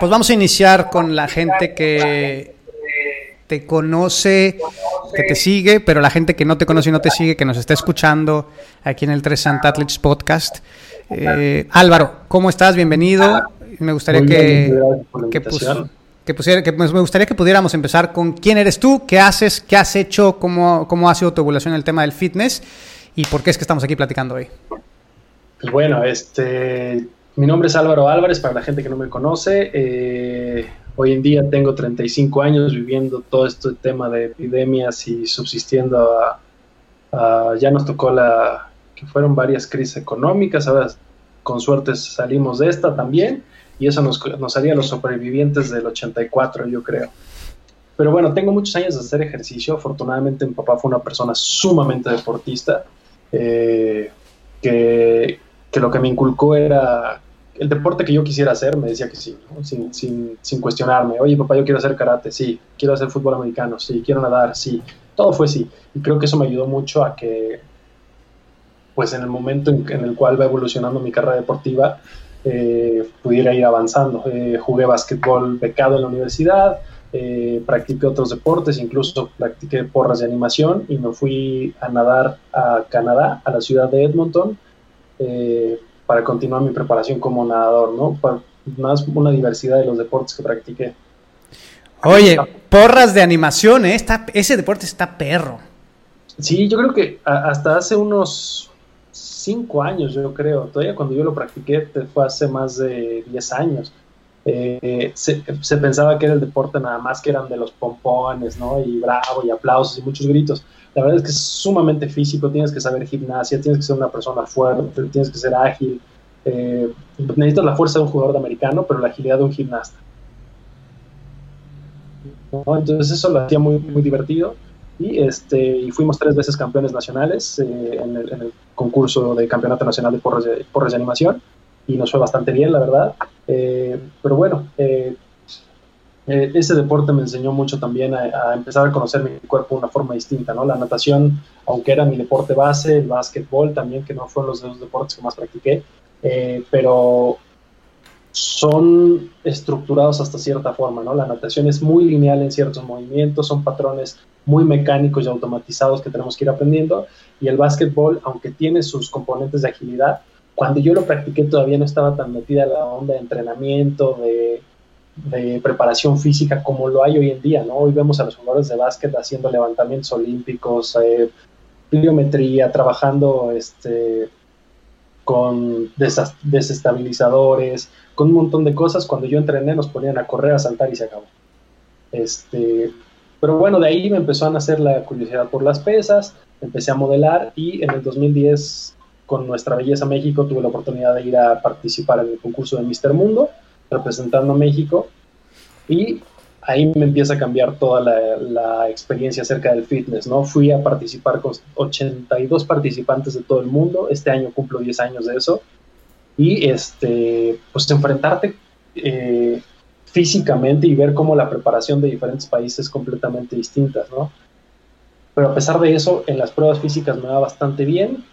Pues vamos a iniciar con la gente que te conoce, que te sigue, pero la gente que no te conoce y no te sigue, que nos está escuchando aquí en el 360 Athletes Podcast. Eh, Álvaro, ¿cómo estás? Bienvenido. Me gustaría que, que, pusiera, que me gustaría que pudiéramos empezar con quién eres tú, qué haces, qué has hecho, cómo, cómo ha sido tu evolución en el tema del fitness y por qué es que estamos aquí platicando hoy. Pues bueno, este, mi nombre es Álvaro Álvarez, para la gente que no me conoce. Eh, hoy en día tengo 35 años viviendo todo este tema de epidemias y subsistiendo a, ya nos tocó la que fueron varias crisis económicas, ahora con suerte salimos de esta también y eso nos, nos haría los sobrevivientes del 84, yo creo. Pero bueno, tengo muchos años de hacer ejercicio. Afortunadamente mi papá fue una persona sumamente deportista, eh, que, que lo que me inculcó era el deporte que yo quisiera hacer, me decía que sí, sin, sin, sin, cuestionarme. Oye, papá, yo quiero hacer karate, sí. Quiero hacer fútbol americano, sí. Quiero nadar, sí. Todo fue sí. Y creo que eso me ayudó mucho a que, pues en el momento en, el cual va evolucionando mi carrera deportiva, eh, pudiera ir avanzando. Eh, jugué básquetbol becado en la universidad, eh, practiqué otros deportes, incluso practiqué porras de animación y me fui a nadar a Canadá, a la ciudad de Edmonton eh, para continuar mi preparación como nadador, ¿no? más una diversidad de los deportes que practiqué. Oye, porras de animación, ¿eh? ese deporte está perro. Sí, yo creo que hasta hace unos cinco años, yo creo, todavía cuando yo lo practiqué fue hace más de 10 años. Eh, se, se, pensaba que era el deporte nada más que eran de los pompones, ¿no? Y bravo y aplausos y muchos gritos. La verdad es que es sumamente físico, tienes que saber gimnasia, tienes que ser una persona fuerte, tienes que ser ágil. Eh, necesitas la fuerza de un jugador de americano, pero la agilidad de un gimnasta. Entonces eso lo hacía muy, muy divertido. Y, este, y fuimos tres veces campeones nacionales eh, en, el, concurso de Campeonato Nacional de Porras de, porras de Animación. Y nos fue bastante bien, la verdad. Eh, pero bueno, eh, eh, ese deporte me enseñó mucho también a, empezar a conocer mi cuerpo de una forma distinta, ¿no? La natación, aunque era mi deporte base, el básquetbol también, que no fueron los dos deportes que más practiqué, eh, pero son estructurados hasta cierta forma, ¿no? La natación es muy lineal en ciertos movimientos, son patrones muy mecánicos y automatizados que tenemos que ir aprendiendo, y el básquetbol, aunque tiene sus componentes de agilidad, cuando yo lo practiqué todavía no estaba tan metida la onda de entrenamiento, de de preparación física como lo hay hoy en día, ¿no? Hoy vemos a los jugadores de básquet haciendo levantamientos olímpicos, eh, pliometría, trabajando este, con desestabilizadores, con un montón de cosas. Cuando yo entrené nos ponían a correr, a saltar y se acabó. Este, pero bueno, de ahí me empezó a nacer la curiosidad por las pesas, empecé a modelar y en el 2010 con Nuestra Belleza México tuve la oportunidad de ir a participar en el concurso de Mister Mundo representando a México y ahí me empieza a cambiar toda la, experiencia acerca del fitness, ¿no? Fui a participar con 82 participantes de todo el mundo, este año cumplo 10 años de eso, y este, pues enfrentarte eh, físicamente y ver cómo la preparación de diferentes países es completamente distinta, ¿no? Pero a pesar de eso, en las pruebas físicas me va bastante bien.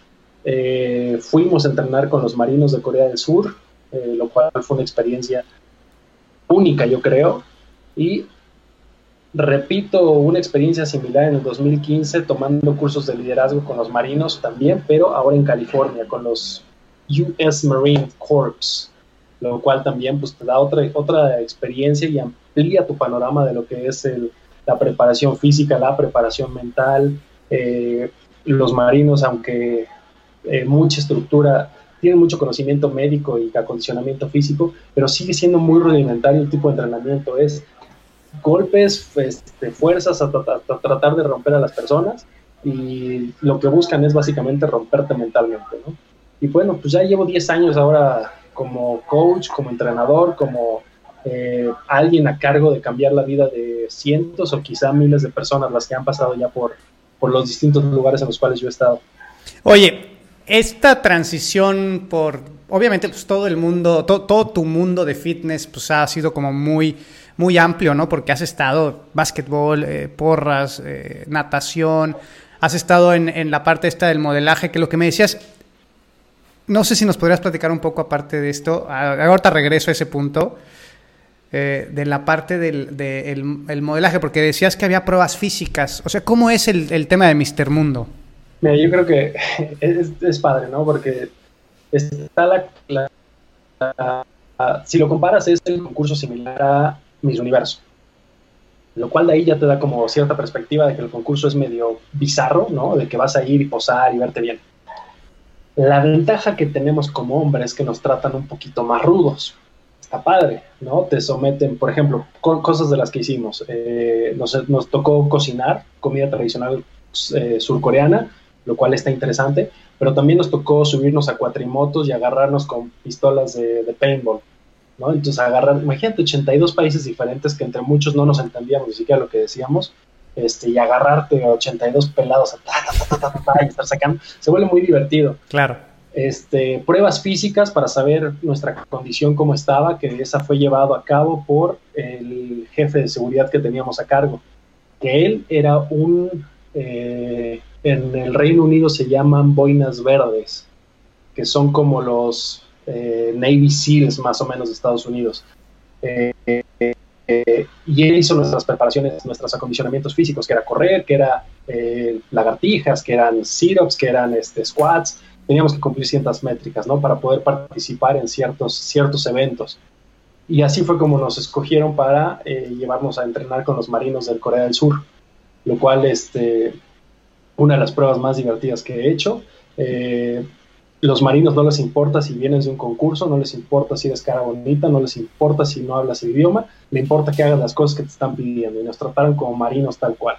Eh, fuimos a entrenar con los marinos de Corea del Sur, eh, lo cual fue una experiencia única, yo creo. Y repito una experiencia similar en el 2015 tomando cursos de liderazgo con los marinos también, pero ahora en California con los US Marine Corps, lo cual también pues, te da otra, otra experiencia y amplía tu panorama de lo que es la preparación física, la preparación mental. Eh, los marinos, aunque eh, mucha estructura tiene mucho conocimiento médico y acondicionamiento físico, pero sigue siendo muy rudimentario el tipo de entrenamiento. Es golpes, este, fuerzas a, tratar de romper a las personas y lo que buscan es básicamente romperte mentalmente. ¿no? Y bueno, pues ya llevo 10 años ahora como coach, como entrenador, como eh, alguien a cargo de cambiar la vida de cientos o quizá miles de personas las que han pasado ya por, por los distintos lugares en los cuales yo he estado. Oye, esta transición por, obviamente, pues todo el mundo, todo tu mundo de fitness, pues ha sido como muy, muy amplio, ¿no? Porque has estado básquetbol, eh, porras, eh, natación, has estado en, en, la parte esta del modelaje, que lo que me decías, no sé si nos podrías platicar un poco aparte de esto, ahorita regreso a ese punto, eh, de la parte del de el, modelaje, porque decías que había pruebas físicas. O sea, ¿cómo es el, el tema de Mister Mundo? Mira, yo creo que es, es padre, ¿no? Porque está la, Si lo comparas, es el concurso similar a Miss Universo. Lo cual de ahí ya te da como cierta perspectiva de que el concurso es medio bizarro, ¿no? De que vas a ir y posar y verte bien. La ventaja que tenemos como hombres es que nos tratan un poquito más rudos está padre, ¿no? Te someten, por ejemplo, cosas de las que hicimos. Eh, nos, nos, tocó cocinar comida tradicional eh, surcoreana, lo cual está interesante, pero también nos tocó subirnos a cuatrimotos y agarrarnos con pistolas de, de paintball, ¿no? Entonces agarrar, imagínate, 82 países diferentes que entre muchos no nos entendíamos ni siquiera lo que decíamos, este, y agarrarte a 82 pelados a y estar sacando, se vuelve muy divertido. Claro este, pruebas físicas para saber nuestra condición cómo estaba, que esa fue llevado a cabo por el jefe de seguridad que teníamos a cargo, que él era un, eh, en el Reino Unido se llaman boinas verdes, que son como los eh, Navy SEALs más o menos de Estados Unidos. Eh, y él hizo nuestras preparaciones, nuestros acondicionamientos físicos, que era correr, que era lagartijas, que eran sit-ups, que eran este, squats, teníamos que cumplir ciertas métricas, ¿no? Para poder participar en ciertos, ciertos eventos. Y así fue como nos escogieron para eh, llevarnos a entrenar con los marinos del Corea del Sur, lo cual, este, una de las pruebas más divertidas que he hecho. Eh, los marinos no les importa si vienes de un concurso, no les importa si eres cara bonita, no les importa si no hablas el idioma, le importa que hagas las cosas que te están pidiendo y nos trataron como marinos tal cual.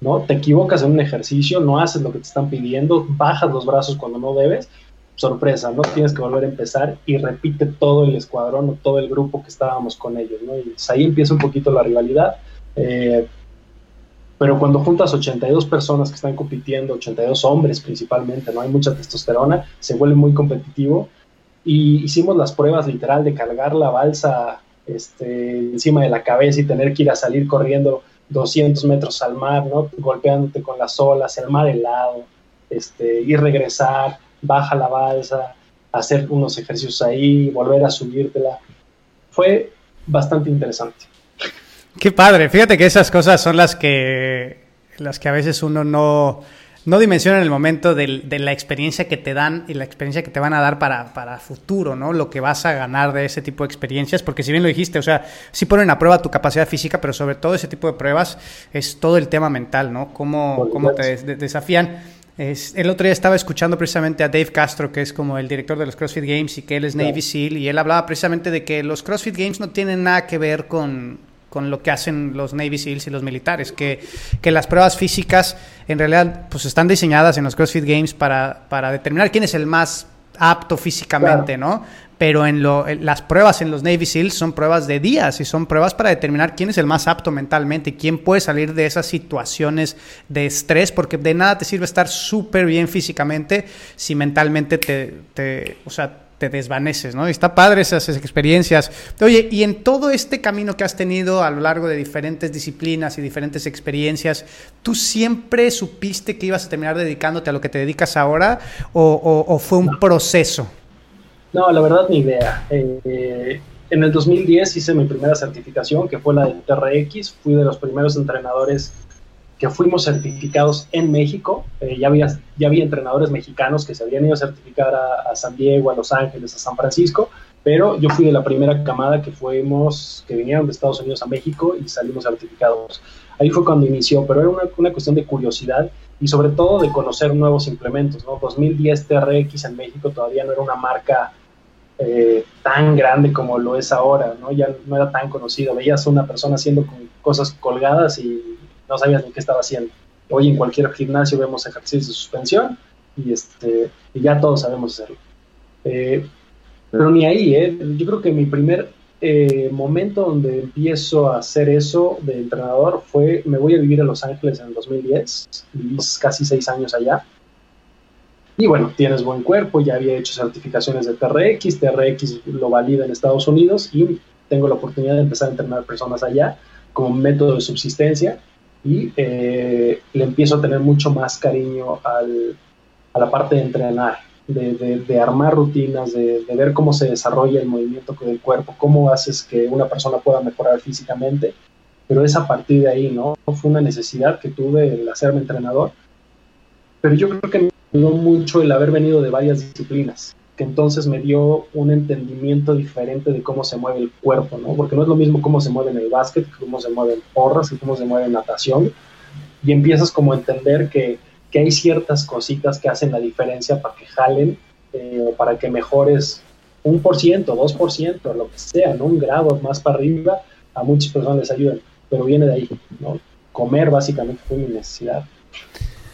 ¿no? Te equivocas en un ejercicio, no haces lo que te están pidiendo, bajas los brazos cuando no debes, sorpresa, ¿no? Tienes que volver a empezar y repite todo el escuadrón o todo el grupo que estábamos con ellos, ¿no? Y ahí empieza un poquito la rivalidad. Eh, pero cuando juntas 82 personas que están compitiendo, 82 hombres principalmente, no hay mucha testosterona, se vuelve muy competitivo. Y hicimos las pruebas literal de cargar la balsa este, encima de la cabeza y tener que ir a salir corriendo 200 metros al mar, ¿no? Golpeándote con las olas, el mar helado, este, y regresar, baja la balsa, hacer unos ejercicios ahí, volver a subírtela. Fue bastante interesante. Qué padre, fíjate que esas cosas son las que, las que a veces uno no, no dimensiona en el momento de, la experiencia que te dan y la experiencia que te van a dar para, para futuro, ¿no? Lo que vas a ganar de ese tipo de experiencias, porque si bien lo dijiste, o sea, sí ponen a prueba tu capacidad física, pero sobre todo ese tipo de pruebas es todo el tema mental, ¿no? Cómo, cómo te desafían. Es, el otro día estaba escuchando precisamente a Dave Castro, que es como el director de los CrossFit Games y que él es Navy SEAL, y él hablaba precisamente de que los CrossFit Games no tienen nada que ver con, con lo que hacen los Navy SEALs y los militares, que, que, las pruebas físicas en realidad pues están diseñadas en los CrossFit Games para, para determinar quién es el más apto físicamente, ¿no? Pero en, lo, las pruebas en los Navy SEALs son pruebas de días y son pruebas para determinar quién es el más apto mentalmente, quién puede salir de esas situaciones de estrés, porque de nada te sirve estar súper bien físicamente si mentalmente te, te o sea, te desvaneces, ¿no? Y está padre esas experiencias. Oye, y en todo este camino que has tenido a lo largo de diferentes disciplinas y diferentes experiencias, ¿tú siempre supiste que ibas a terminar dedicándote a lo que te dedicas ahora o, fue un proceso? No, la verdad ni idea. Eh, en el 2010 hice mi primera certificación, que fue la de TRX. Fui de los primeros entrenadores que fuimos certificados en México. Eh, ya, había, ya había entrenadores mexicanos que se habían ido a certificar a, San Diego, a Los Ángeles, a San Francisco, pero yo fui de la primera camada que fuimos, que vinieron de Estados Unidos a México y salimos certificados. Ahí fue cuando inició, pero era una, una cuestión de curiosidad y sobre todo de conocer nuevos implementos. ¿no? 2010 TRX en México todavía no era una marca eh, tan grande como lo es ahora, ¿no? ya no era tan conocido. Veías una persona haciendo cosas colgadas y no sabías ni qué estaba haciendo. Hoy en cualquier gimnasio vemos ejercicios de suspensión y, este, y ya todos sabemos hacerlo. Eh, pero ni ahí, ¿eh? yo creo que mi primer eh, momento donde empiezo a hacer eso de entrenador fue, me voy a vivir a Los Ángeles en el 2010, viví casi seis años allá. Y bueno, tienes buen cuerpo, ya había hecho certificaciones de TRX, TRX lo valida en Estados Unidos y tengo la oportunidad de empezar a entrenar personas allá como método de subsistencia y eh, le empiezo a tener mucho más cariño al, a la parte de entrenar de, armar rutinas, de, ver cómo se desarrolla el movimiento del cuerpo, cómo haces que una persona pueda mejorar físicamente, pero es a partir de ahí, ¿no? Fue una necesidad que tuve el hacerme entrenador, pero yo creo que me ayudó mucho el haber venido de varias disciplinas, que entonces me dio un entendimiento diferente de cómo se mueve el cuerpo, ¿no? Porque no es lo mismo cómo se mueve en el básquet, cómo se mueve en porras, cómo se mueve en natación, y empiezas como a entender que que hay ciertas cositas que hacen la diferencia para que jalen eh, para que mejores un por ciento, dos por ciento, lo que sea, ¿no? un grado más para arriba, a muchas personas les ayudan, pero viene de ahí, ¿no? Comer básicamente fue mi necesidad.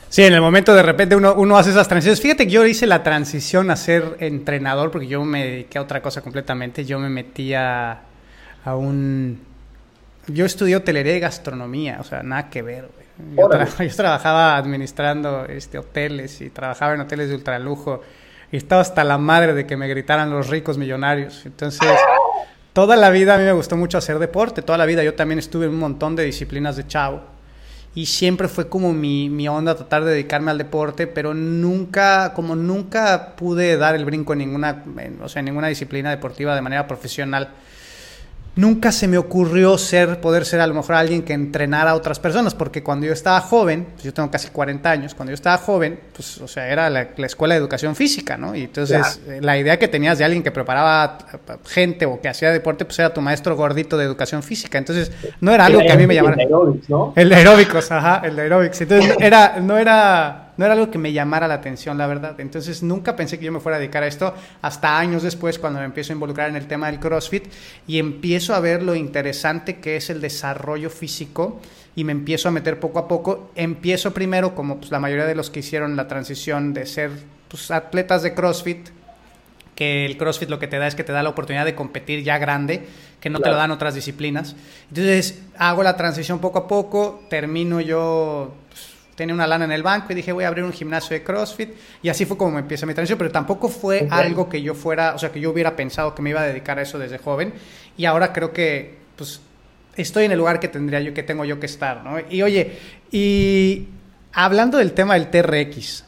Sí, en el momento de repente uno, uno hace esas transiciones. Fíjate que yo hice la transición a ser entrenador porque yo me dediqué a otra cosa completamente. Yo me metía a, un... Yo estudié hotelería y gastronomía, o sea, nada que ver, güey. Yo, trabajaba administrando este, hoteles y trabajaba en hoteles de ultralujo y estaba hasta la madre de que me gritaran los ricos millonarios. Entonces, toda la vida a mí me gustó mucho hacer deporte. Toda la vida yo también estuve en un montón de disciplinas de chavo. Y siempre fue como mi, mi onda tratar de dedicarme al deporte, pero nunca, como nunca pude dar el brinco en ninguna, o sea, en ninguna disciplina deportiva de manera profesional nunca se me ocurrió ser, poder ser a lo mejor alguien que entrenara a otras personas, porque cuando yo estaba joven, pues yo tengo casi 40 años, cuando yo estaba joven, pues, o sea, era la, escuela de educación física, ¿no? Y entonces eh, la idea que tenías de alguien que preparaba gente o que hacía deporte, pues era tu maestro gordito de educación física. Entonces, no era algo que a mí me llamara. El de aeróbics, ¿no? El de aeróbicos, ajá, el de aeróbics. Entonces, era, no era no era algo que me llamara la atención, la verdad. Entonces nunca pensé que yo me fuera a dedicar a esto hasta años después cuando me empiezo a involucrar en el tema del CrossFit y empiezo a ver lo interesante que es el desarrollo físico y me empiezo a meter poco a poco. Empiezo primero, como pues, la mayoría de los que hicieron la transición de ser pues, atletas de CrossFit, que el CrossFit lo que te da es que te da la oportunidad de competir ya grande, que no te lo dan otras disciplinas. Entonces hago la transición poco a poco, termino yo tenía una lana en el banco y dije voy a abrir un gimnasio de CrossFit y así fue como me empieza mi transición, pero tampoco fue algo que yo fuera, o sea, que yo hubiera pensado que me iba a dedicar a eso desde joven. Y ahora creo que pues estoy en el lugar que tendría yo, que tengo yo que estar, ¿no? Y oye, y hablando del tema del TRX,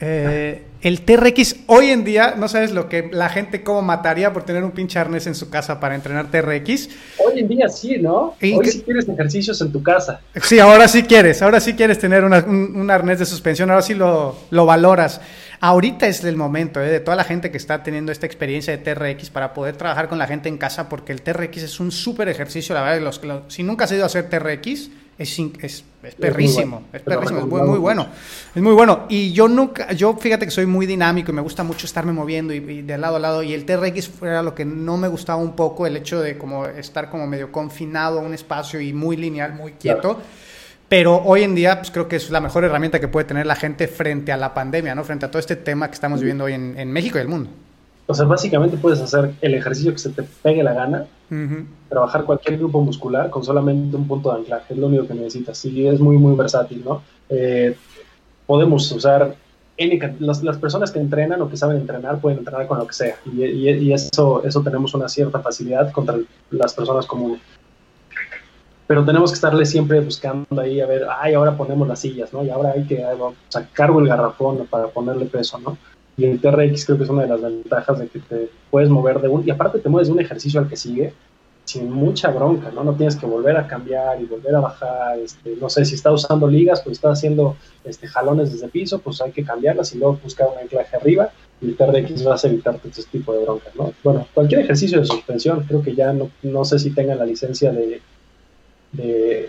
eh, el TRX hoy en día, no sabes lo que la gente cómo mataría por tener un pinche arnés en su casa para entrenar TRX. Hoy en día sí, ¿no? hoy sí quieres ejercicios en tu casa. Sí, ahora sí quieres, ahora sí quieres tener un, arnés de suspensión, ahora sí lo, valoras. Ahorita es el momento ¿eh? de toda la gente que está teniendo esta experiencia de TRX para poder trabajar con la gente en casa porque el TRX es un súper ejercicio, la verdad, los, si nunca has ido a hacer TRX, es, es, es perrísimo, es, perrísimo, es muy, muy, bueno, es muy bueno. Y yo nunca, yo fíjate que soy muy dinámico y me gusta mucho estarme moviendo y, de lado a lado. Y el TRX era lo que no me gustaba un poco, el hecho de como estar como medio confinado a un espacio y muy lineal, muy quieto. Pero hoy en día, pues creo que es la mejor herramienta que puede tener la gente frente a la pandemia, ¿no? Frente a todo este tema que estamos viviendo hoy en, en México y el mundo. O sea, básicamente puedes hacer el ejercicio que se te pegue la gana, trabajar cualquier grupo muscular con solamente un punto de anclaje, es lo único que necesitas. Y es muy, muy versátil, ¿no? Eh, podemos usar, las, las, personas que entrenan o que saben entrenar pueden entrenar con lo que sea. Y, y, eso, eso tenemos una cierta facilidad contra las personas comunes. Pero tenemos que estarle siempre buscando ahí a ver, ay, ahora ponemos las sillas, ¿no? Y ahora hay que, o sea, cargo el garrafón para ponerle peso, ¿no? Y el TRX creo que es una de las ventajas de que te puedes mover de un, y aparte te mueves de un ejercicio al que sigue sin mucha bronca, ¿no? No tienes que volver a cambiar y volver a bajar, este, no sé, si estás usando ligas, pues estás haciendo este, jalones desde piso, pues hay que cambiarlas y luego buscar un anclaje arriba y el TRX vas a evitarte ese tipo de broncas, ¿no? Bueno, cualquier ejercicio de suspensión, creo que ya no, no sé si tengan la licencia de, de,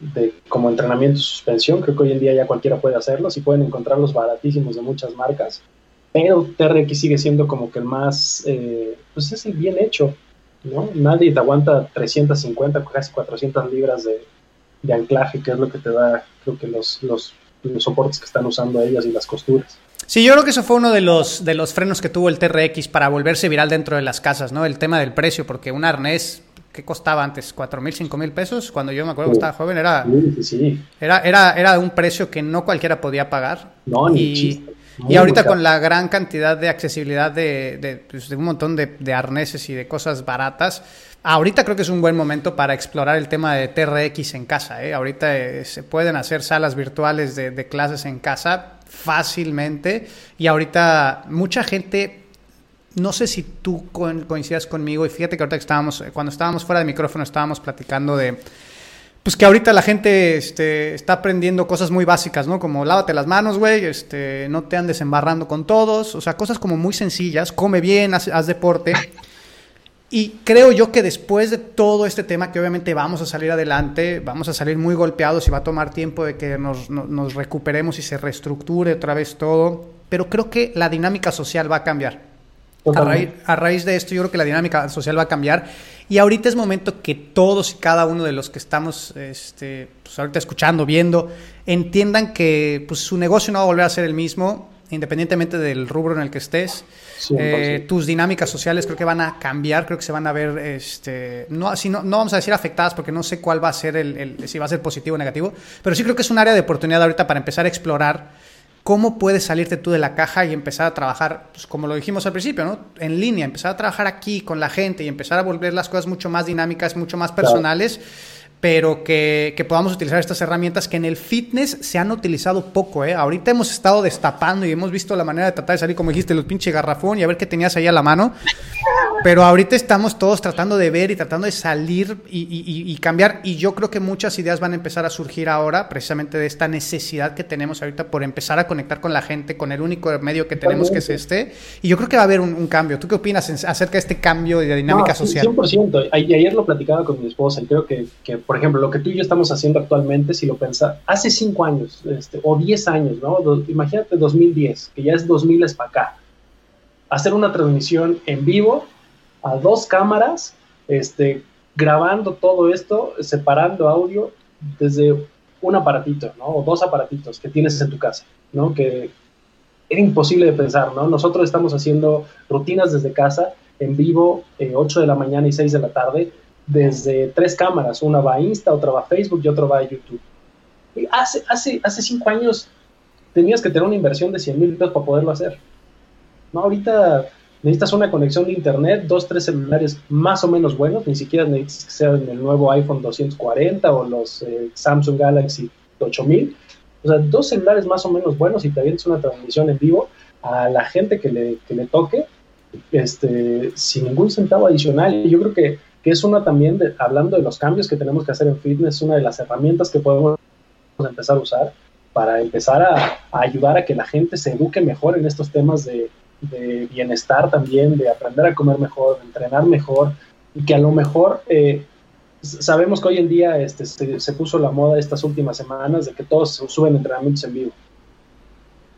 de como entrenamiento de suspensión, creo que hoy en día ya cualquiera puede hacerlo, si pueden encontrarlos baratísimos de muchas marcas, pero TRX sigue siendo como que el más, eh, pues es el bien hecho, ¿no? Nadie te aguanta 350, casi 400 libras de, anclaje, que es lo que te da, creo que los, los, soportes que están usando ellas y las costuras. Sí, yo creo que eso fue uno de los, de los frenos que tuvo el TRX para volverse viral dentro de las casas, ¿no? El tema del precio, porque un arnés ¿qué costaba antes? ¿4 mil, 5 mil pesos? Cuando yo me acuerdo que estaba joven era, era, era, era un precio que no cualquiera podía pagar. No, ni y, y ahorita con la gran cantidad de accesibilidad de, de, pues, de un montón de, de, arneses y de cosas baratas, ahorita creo que es un buen momento para explorar el tema de TRX en casa. ¿eh? Ahorita eh, se pueden hacer salas virtuales de, de clases en casa fácilmente y ahorita mucha gente no sé si tú coincidas conmigo y fíjate que ahorita que estábamos, cuando estábamos fuera de micrófono estábamos platicando de, pues que ahorita la gente este, está aprendiendo cosas muy básicas, ¿no? Como lávate las manos, güey, este, no te andes embarrando con todos, o sea, cosas como muy sencillas, come bien, haz, haz deporte. Y creo yo que después de todo este tema, que obviamente vamos a salir adelante, vamos a salir muy golpeados y va a tomar tiempo de que nos, nos, nos recuperemos y se reestructure otra vez todo, pero creo que la dinámica social va a cambiar. A raíz, a raíz, de esto yo creo que la dinámica social va a cambiar. Y ahorita es momento que todos y cada uno de los que estamos este, pues ahorita escuchando, viendo, entiendan que pues, su negocio no va a volver a ser el mismo independientemente del rubro en el que estés. Eh, tus dinámicas sociales creo que van a cambiar, creo que se van a ver, este, no, así no, no vamos a decir afectadas porque no sé cuál va a ser el, el, si va a ser positivo o negativo, pero sí creo que es un área de oportunidad ahorita para empezar a explorar ¿Cómo puedes salirte tú de la caja y empezar a trabajar, pues, como lo dijimos al principio, ¿no? En línea, empezar a trabajar aquí con la gente y empezar a volver las cosas mucho más dinámicas, mucho más personales. Claro pero que, que, podamos utilizar estas herramientas que en el fitness se han utilizado poco. ¿eh? Ahorita hemos estado destapando y hemos visto la manera de tratar de salir, como dijiste, los pinche garrafón y a ver qué tenías ahí a la mano. Pero ahorita estamos todos tratando de ver y tratando de salir y, y, y, cambiar. Y yo creo que muchas ideas van a empezar a surgir ahora, precisamente de esta necesidad que tenemos ahorita por empezar a conectar con la gente, con el único medio que tenemos que es este. Y yo creo que va a haber un, un cambio. ¿Tú qué opinas en, acerca de este cambio de dinámica no, social? 100%. Ayer lo platicaba con mi esposa y creo que, que por ejemplo, lo que tú y yo estamos haciendo actualmente, si lo pensás, hace cinco años este, o diez años, ¿no? Do, imagínate 2010, que ya es 2000 es para acá. Hacer una transmisión en vivo a dos cámaras, este, grabando todo esto, separando audio desde un aparatito, ¿no? O dos aparatitos que tienes en tu casa, ¿no? Que era imposible de pensar, ¿no? Nosotros estamos haciendo rutinas desde casa, en vivo, eh, 8 de la mañana y 6 de la tarde, desde tres cámaras, una va a Insta, otra va a Facebook y otra va a YouTube. Hace, hace, hace cinco años tenías que tener una inversión de 100 mil pesos para poderlo hacer. No, ahorita necesitas una conexión de internet, dos, tres celulares más o menos buenos, ni siquiera necesitas que sean el nuevo iPhone 240 o los eh, Samsung Galaxy 8000. O sea, dos celulares más o menos buenos y te avientas una transmisión en vivo a la gente que le, que le toque, este, sin ningún centavo adicional. Y yo creo que que es una también, hablando de los cambios que tenemos que hacer en fitness, una de las herramientas que podemos empezar a usar para empezar a, a ayudar a que la gente se eduque mejor en estos temas de, de, bienestar también, de aprender a comer mejor, de entrenar mejor, y que a lo mejor eh, sabemos que hoy en día este, se, puso la moda estas últimas semanas de que todos suben entrenamientos en vivo.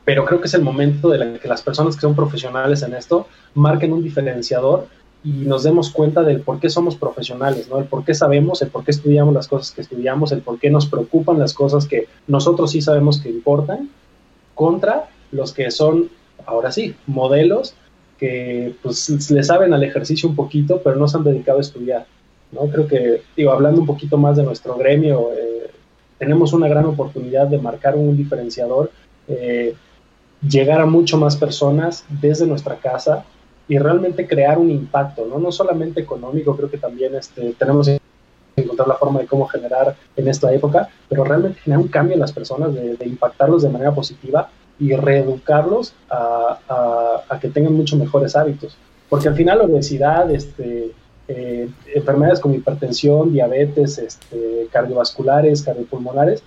Pero creo que es el momento de que las personas que son profesionales en esto marquen un diferenciador y nos demos cuenta del por qué somos profesionales, ¿no? El por qué sabemos, el por qué estudiamos las cosas que estudiamos, el por qué nos preocupan las cosas que nosotros sí sabemos que importan, contra los que son, ahora sí, modelos que pues le saben al ejercicio un poquito, pero no se han dedicado a estudiar, ¿no? Creo que, digo, hablando un poquito más de nuestro gremio, eh, tenemos una gran oportunidad de marcar un diferenciador, eh, llegar a mucho más personas desde nuestra casa, y realmente crear un impacto, ¿no? No solamente económico, creo que también este, tenemos que encontrar la forma de cómo generar en esta época, pero realmente generar un cambio en las personas, de, de impactarlos de manera positiva y reeducarlos a, que tengan mucho mejores hábitos. Porque al final obesidad, este, eh, enfermedades como hipertensión, diabetes, este, cardiovasculares, cardiopulmonares,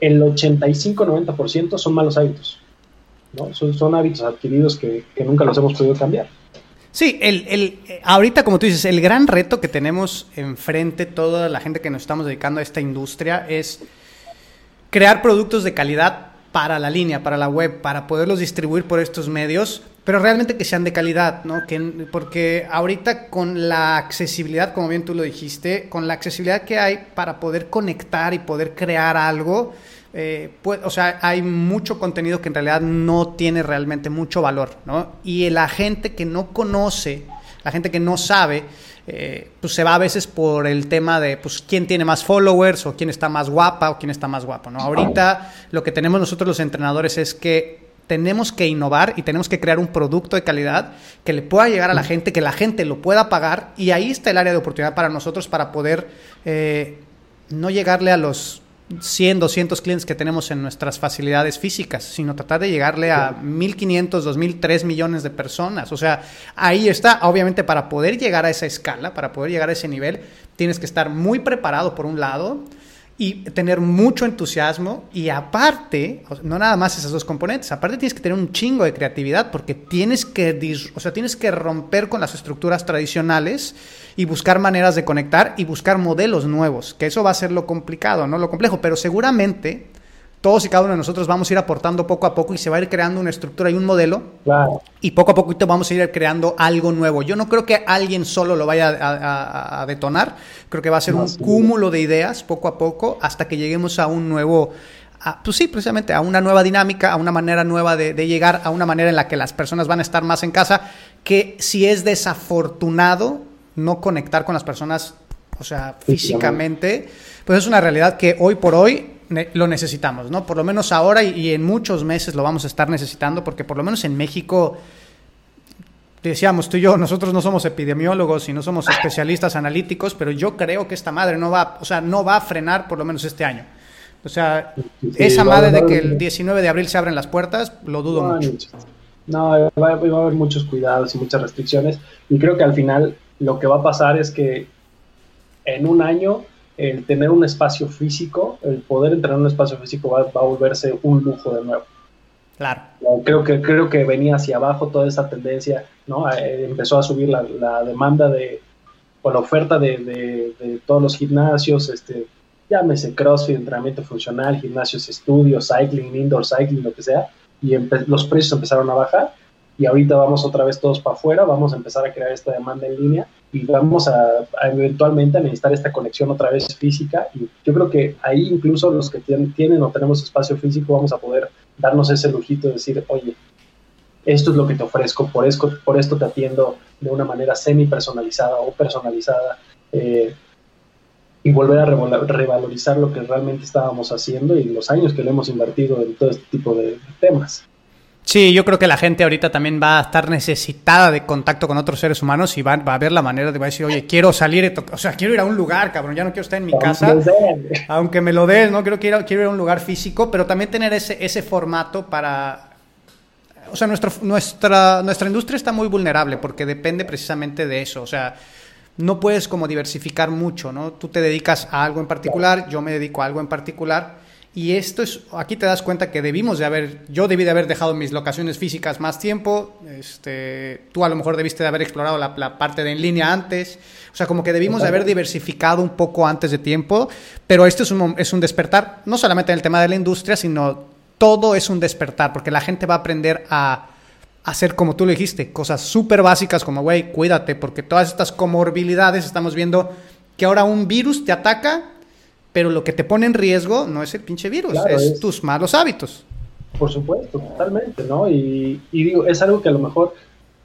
el 85-90% son malos hábitos. ¿no? Son, hábitos adquiridos que, nunca los hemos podido cambiar. Sí, el, el, ahorita como tú dices, el gran reto que tenemos enfrente toda la gente que nos estamos dedicando a esta industria es crear productos de calidad para la línea, para la web, para poderlos distribuir por estos medios, pero realmente que sean de calidad, ¿no? Que, porque ahorita con la accesibilidad, como bien tú lo dijiste, con la accesibilidad que hay para poder conectar y poder crear algo, eh, pues, o sea, hay mucho contenido que en realidad no tiene realmente mucho valor, ¿no? Y la gente que no conoce, la gente que no sabe, eh, pues se va a veces por el tema de pues quién tiene más followers o quién está más guapa o quién está más guapo, ¿no? Ahorita lo que tenemos nosotros los entrenadores es que tenemos que innovar y tenemos que crear un producto de calidad que le pueda llegar a la gente, que la gente lo pueda pagar y ahí está el área de oportunidad para nosotros para poder eh, no llegarle a los 100, 200 clientes que tenemos en nuestras facilidades físicas, sino tratar de llegarle a 1.500, 2.000, 3 millones de personas. O sea, ahí está, obviamente para poder llegar a esa escala, para poder llegar a ese nivel, tienes que estar muy preparado por un lado, y tener mucho entusiasmo y aparte, no nada más esas dos componentes, aparte tienes que tener un chingo de creatividad porque tienes que, o sea, tienes que romper con las estructuras tradicionales y buscar maneras de conectar y buscar modelos nuevos, que eso va a ser lo complicado, no lo complejo, pero seguramente todos y cada uno de nosotros vamos a ir aportando poco a poco y se va a ir creando una estructura y un modelo. Y poco a poco vamos a ir creando algo nuevo. Yo no creo que alguien solo lo vaya a, detonar. Creo que va a ser un cúmulo de ideas poco a poco hasta que lleguemos a un nuevo, pues sí, precisamente a una nueva dinámica, a una manera nueva de, llegar, a una manera en la que las personas van a estar más en casa, que si es desafortunado no conectar con las personas, o sea, físicamente, pues es una realidad que hoy por hoy lo necesitamos, ¿no? Por lo menos ahora y, en muchos meses lo vamos a estar necesitando, porque por lo menos en México, decíamos tú y yo, nosotros no somos epidemiólogos y no somos especialistas analíticos, pero yo creo que esta madre no va, o sea, no va a frenar por lo menos este año. O sea, esa madre de que el 19 de abril se abren las puertas, lo dudo mucho. No, va, a haber muchos cuidados y muchas restricciones. Y creo que al final lo que va a pasar es que en un año el tener un espacio físico, el poder entrenar en un espacio físico va, a volverse un lujo de nuevo. Claro. Creo que, creo que venía hacia abajo toda esa tendencia, ¿no? Eh, empezó a subir la, demanda de, o la oferta de, todos los gimnasios, este, llámese CrossFit, entrenamiento funcional, gimnasios, estudios, cycling, indoor cycling, lo que sea, y los precios empezaron a bajar y ahorita vamos otra vez todos para afuera, vamos a empezar a crear esta demanda en línea y vamos a, eventualmente a necesitar esta conexión otra vez física y yo creo que ahí incluso los que tienen, o tenemos espacio físico vamos a poder darnos ese lujito de decir, oye, esto es lo que te ofrezco, por esto, por esto te atiendo de una manera semi personalizada o personalizada eh, y volver a revalorizar lo que realmente estábamos haciendo y los años que le hemos invertido en todo este tipo de temas. Sí, yo creo que la gente ahorita también va a estar necesitada de contacto con otros seres humanos y va, a ver la manera de decir, oye, quiero salir, o sea, quiero ir a un lugar, cabrón, ya no quiero estar en mi casa, aunque me lo des, ¿no? Quiero, quiero, quiero ir a un lugar físico, pero también tener ese, ese formato para... O sea, nuestro, nuestra, nuestra industria está muy vulnerable porque depende precisamente de eso, o sea, no puedes como diversificar mucho, ¿no? Tú te dedicas a algo en particular, yo me dedico a algo en particular y esto es, aquí te das cuenta que debimos de haber, yo debí de haber dejado mis locaciones físicas más tiempo, este, tú a lo mejor debiste de haber explorado la, parte de en línea antes, o sea, como que debimos de haber diversificado un poco antes de tiempo, pero esto es un, es un despertar, no solamente en el tema de la industria, sino todo es un despertar, porque la gente va a aprender a hacer, como tú lo dijiste, cosas súper básicas como, güey, cuídate, porque todas estas comorbilidades estamos viendo que ahora un virus te ataca pero lo que te pone en riesgo no es el pinche virus, es, tus malos hábitos. Por supuesto, totalmente, ¿no? Y, digo, es algo que a lo mejor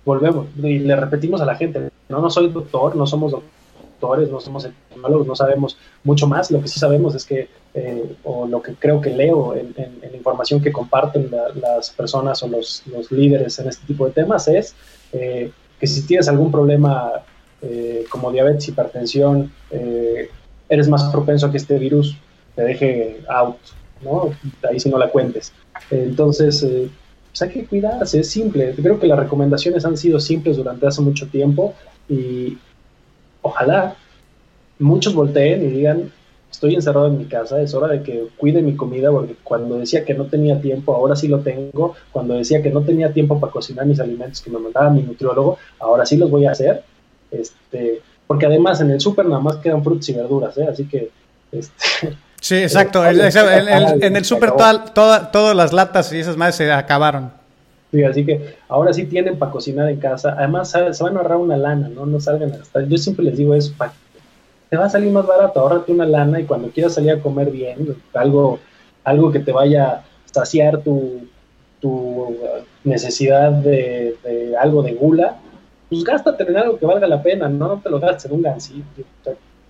volvemos y le repetimos a la gente, no, no soy doctor, no somos doctores, no somos epidemiólogos, no sabemos mucho más, lo que sí sabemos es que, eh, o lo que creo que leo en, la información que comparten las personas o los, líderes en este tipo de temas es eh, que si tienes algún problema eh, como diabetes, hipertensión, eres más propenso a que este virus te deje out, ¿no? Ahí si no la cuentes. Entonces, eh, pues hay que cuidarse, es simple. Creo que las recomendaciones han sido simples durante hace mucho tiempo y ojalá muchos volteen y digan, estoy encerrado en mi casa, es hora de que cuide mi comida, porque cuando decía que no tenía tiempo, ahora sí lo tengo. Cuando decía que no tenía tiempo para cocinar mis alimentos que me mandaba mi nutriólogo, ahora sí los voy a hacer. Este, porque además en el súper nada más quedan frutas y verduras, ¿eh? Así que... Este, sí, exacto. en el súper todas las latas y esas más se acabaron. Sí, así que ahora sí tienen para cocinar en casa. Además, se van a ahorrar una lana, ¿no? No salgan a Yo siempre les digo eso, te va a salir más barato, ahorrate una lana y cuando quieras salir a comer bien, algo, algo que te vaya a saciar tu, tu necesidad de, algo de gula, pues gástate en algo que valga la pena, no, no te lo gastes en un gansito.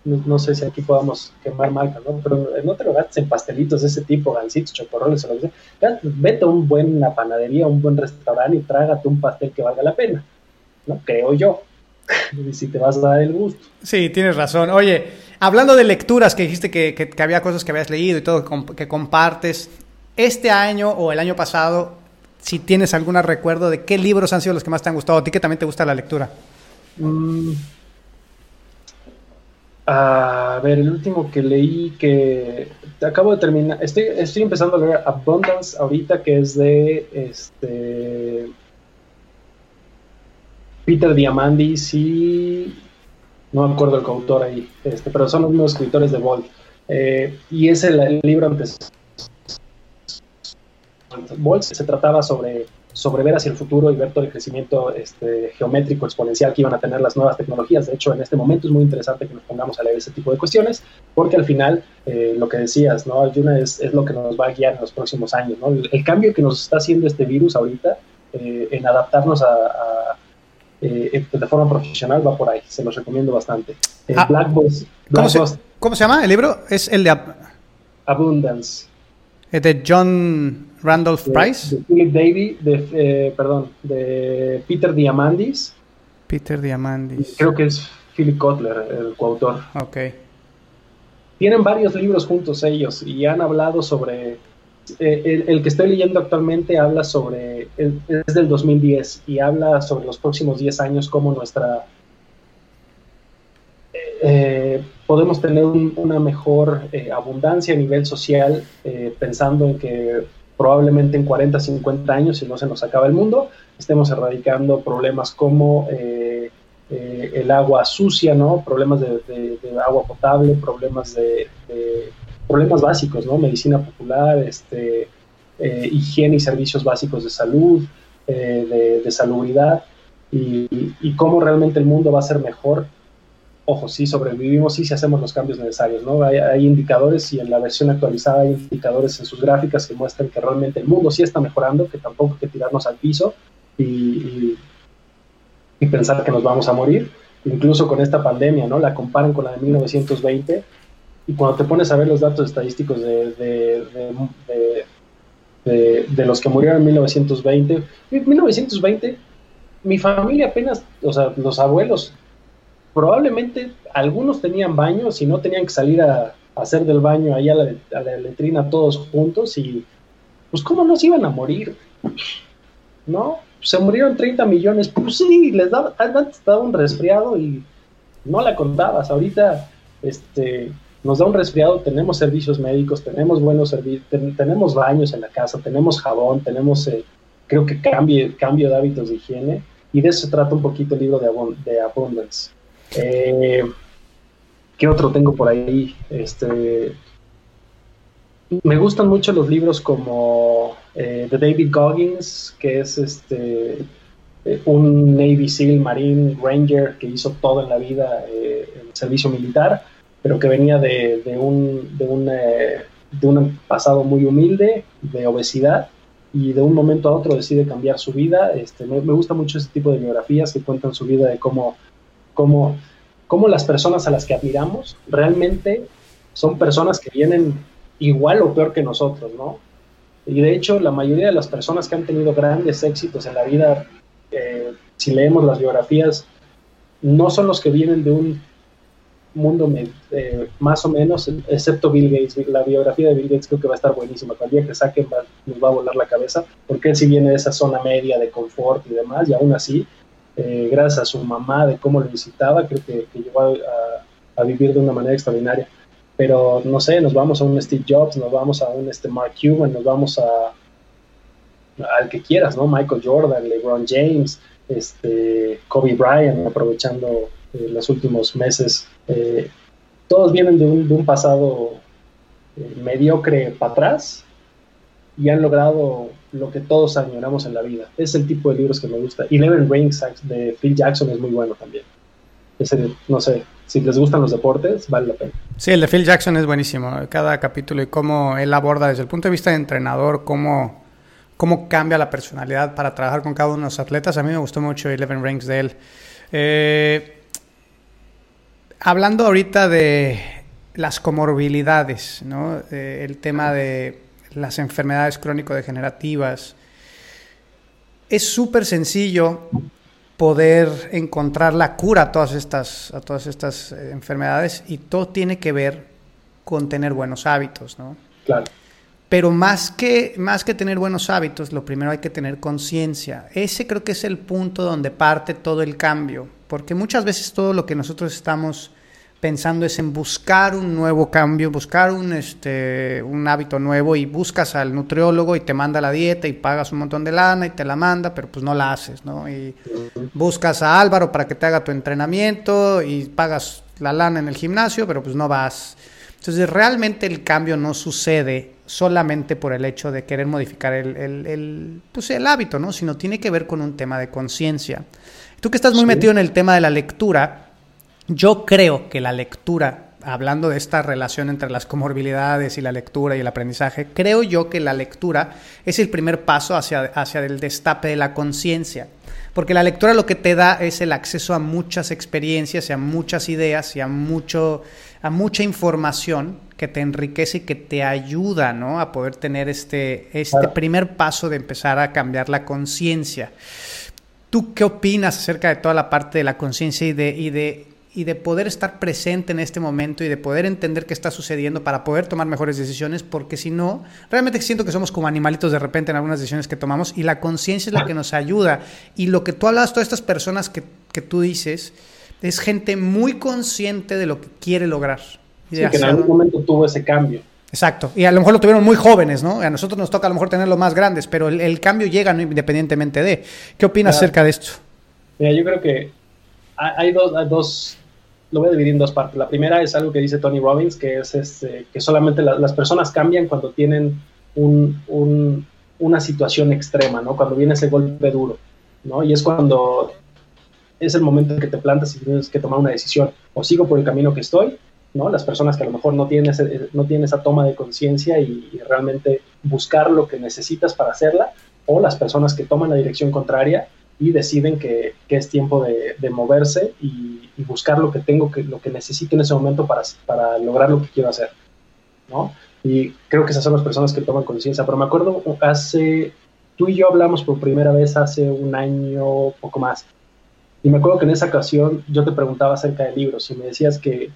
No, sé si aquí podamos quemar marca, ¿no? Pero no te lo gastes en pastelitos de ese tipo, gansitos, chocorroles o lo que sea. Vete a un buen panadería, un buen restaurante y trágate un pastel que valga la pena, ¿no? Creo yo. y si te vas a dar el gusto. Sí, tienes razón. Oye, hablando de lecturas, que dijiste que, que había cosas que habías leído y todo, que compartes, este año o el año pasado, si tienes algún recuerdo de qué libros han sido los que más te han gustado, a ti que también te gusta la lectura. Mm. A ver, el último que leí que acabo de terminar, estoy, estoy empezando a leer Abundance ahorita, que es de este Peter Diamandis y no me acuerdo el coautor ahí, este, pero son los mismos escritores de Bolt. Eh, y es el, libro antes Bolt se trataba sobre, sobre ver hacia el futuro y ver todo el crecimiento este, geométrico exponencial que iban a tener las nuevas tecnologías. De hecho, en este momento es muy interesante que nos pongamos a leer ese tipo de cuestiones, porque al final, eh, lo que decías, ¿no? es, es, lo que nos va a guiar en los próximos años. ¿no? El, cambio que nos está haciendo este virus ahorita eh, en adaptarnos a, eh, de forma profesional va por ahí. Se los recomiendo bastante. Ah, ¿cómo, se, ¿cómo, se, llama el libro? Es el de Abundance. De John Randolph Price. De Philip Davy, de, eh, perdón, de Peter Diamandis. Peter Diamandis. Creo que es Philip Kotler, el coautor. Ok. Tienen varios libros juntos ellos y han hablado sobre. Eh, el, que estoy leyendo actualmente habla sobre. es del 2010 y habla sobre los próximos 10 años, cómo nuestra. Eh, podemos tener una mejor abundancia a nivel social, pensando en que probablemente en 40, 50 años, si no se nos acaba el mundo, estemos erradicando problemas como eh, eh, el agua sucia, ¿no? Problemas de, agua potable, problemas de, problemas básicos, ¿no? Medicina popular, este, eh, higiene y servicios básicos de salud, de, salubridad, y cómo realmente el mundo va a ser mejor ojo, sí sobrevivimos, sí si hacemos los cambios necesarios, ¿no? Hay, indicadores y en la versión actualizada hay indicadores en sus gráficas que muestran que realmente el mundo sí está mejorando, que tampoco hay que tirarnos al piso y, pensar que nos vamos a morir. Incluso con esta pandemia, ¿no? La comparan con la de 1920 y cuando te pones a ver los datos estadísticos de, de, los que murieron en 1920, 1920, mi familia apenas, o sea, los abuelos probablemente algunos tenían baño, si no tenían que salir a, hacer del baño ahí a la, letrina todos juntos y pues cómo nos iban a morir, ¿no? Se murieron 30 millones, pues sí, les daba, antes daba un resfriado y no la contabas, ahorita este, nos da un resfriado, tenemos servicios médicos, tenemos buenos servicios, tenemos baños en la casa, tenemos jabón, tenemos, eh, creo que cambio, cambio de hábitos de higiene y de eso se trata un poquito el libro de, de Abundance. Eh, ¿Qué otro tengo por ahí? Este, me gustan mucho los libros como eh, de David Goggins, que es este eh, un Navy SEAL Marine Ranger que hizo todo en la vida eh, en servicio militar, pero que venía de, un, de, un, de un pasado muy humilde, de obesidad, y de un momento a otro decide cambiar su vida. Este, me, me gusta mucho ese tipo de biografías que cuentan su vida de cómo cómo, las personas a las que admiramos realmente son personas que vienen igual o peor que nosotros, ¿no? Y de hecho, la mayoría de las personas que han tenido grandes éxitos en la vida, eh, si leemos las biografías, no son los que vienen de un mundo eh, más o menos, excepto Bill Gates. La biografía de Bill Gates creo que va a estar buenísima. Cuando día que saquen nos va a volar la cabeza, porque él sí viene de esa zona media de confort y demás, y aún así eh, gracias a su mamá, de cómo lo visitaba, creo que, que llegó a, vivir de una manera extraordinaria. Pero no sé, nos vamos a un Steve Jobs, nos vamos a un este Mark Cuban, nos vamos a al que quieras, ¿no? Michael Jordan, LeBron James, este, Kobe Bryant, aprovechando eh, los últimos meses. Eh, todos vienen de un, de un pasado mediocre para atrás y han logrado lo que todos añoramos en la vida. Es el tipo de libros que me gusta. Eleven Rings de Phil Jackson es muy bueno también. ese, no sé, si les gustan los deportes, vale la pena. Sí, el de Phil Jackson es buenísimo, cada capítulo y cómo él aborda desde el punto de vista de entrenador, cómo, cómo cambia la personalidad para trabajar con cada uno de los atletas. A mí me gustó mucho Eleven Ranks de él. Eh, hablando ahorita de las comorbilidades, ¿no? Eh, el tema de las enfermedades crónico-degenerativas. Es súper sencillo poder encontrar la cura a todas estas, a todas estas eh, enfermedades y todo tiene que ver con tener buenos hábitos, ¿no? Claro. Pero más que, más que tener buenos hábitos, lo primero hay que tener conciencia. Ese creo que es el punto donde parte todo el cambio, porque muchas veces todo lo que nosotros estamos pensando es en buscar un nuevo cambio, buscar un, este, un hábito nuevo y buscas al nutriólogo y te manda la dieta y pagas un montón de lana y te la manda, pero pues no la haces, ¿no? Y buscas a Álvaro para que te haga tu entrenamiento y pagas la lana en el gimnasio, pero pues no vas. Entonces realmente el cambio no sucede solamente por el hecho de querer modificar el, el, pues, el hábito, ¿no? Sino tiene que ver con un tema de conciencia. Tú que estás muy metido en el tema de la lectura, yo creo que la lectura, hablando de esta relación entre las comorbilidades y la lectura y el aprendizaje, creo yo que la lectura es el primer paso hacia, hacia el destape de la conciencia. Porque la lectura lo que te da es el acceso a muchas experiencias y a muchas ideas y a, mucho, a mucha información que te enriquece y que te ayuda ¿no? a poder tener este, este primer paso de empezar a cambiar la conciencia. ¿Tú qué opinas acerca de toda la parte de la conciencia y de, y de y de poder estar presente en este momento y de poder entender qué está sucediendo para poder tomar mejores decisiones, porque si no, realmente siento que somos como animalitos de repente en algunas decisiones que tomamos y la conciencia es la que nos ayuda. Y lo que tú hablas, todas estas personas que, que tú dices, es gente muy consciente de lo que quiere lograr. Y sí, que en algún momento tuvo ese cambio. Exacto, y a lo mejor lo tuvieron muy jóvenes, ¿no? A nosotros nos toca a lo mejor tenerlo más grandes, pero el, cambio llega independientemente de. ¿Qué opinas acerca de esto? Mira, yo creo que hay dos, hay dos lo voy a dividir en dos partes. La primera es algo que dice Tony Robbins, que es este, que solamente las personas cambian cuando tienen un, una situación extrema, ¿no? Cuando viene ese golpe duro, ¿no? Y es cuando es el momento en que te plantas y tienes que tomar una decisión. O sigo por el camino que estoy, ¿no? Las personas que a lo mejor no tienen, no tienen esa toma de conciencia y realmente buscar lo que necesitas para hacerla, o las personas que toman la dirección contraria y deciden que, que es tiempo de, de moverse y, buscar lo que tengo, que, lo que necesito en ese momento para, para lograr lo que quiero hacer, ¿no? Y creo que esas son las personas que toman conciencia. Pero me acuerdo hace, tú y yo hablamos por primera vez hace un año, poco más. Y me acuerdo que en esa ocasión yo te preguntaba acerca de libros y me decías que,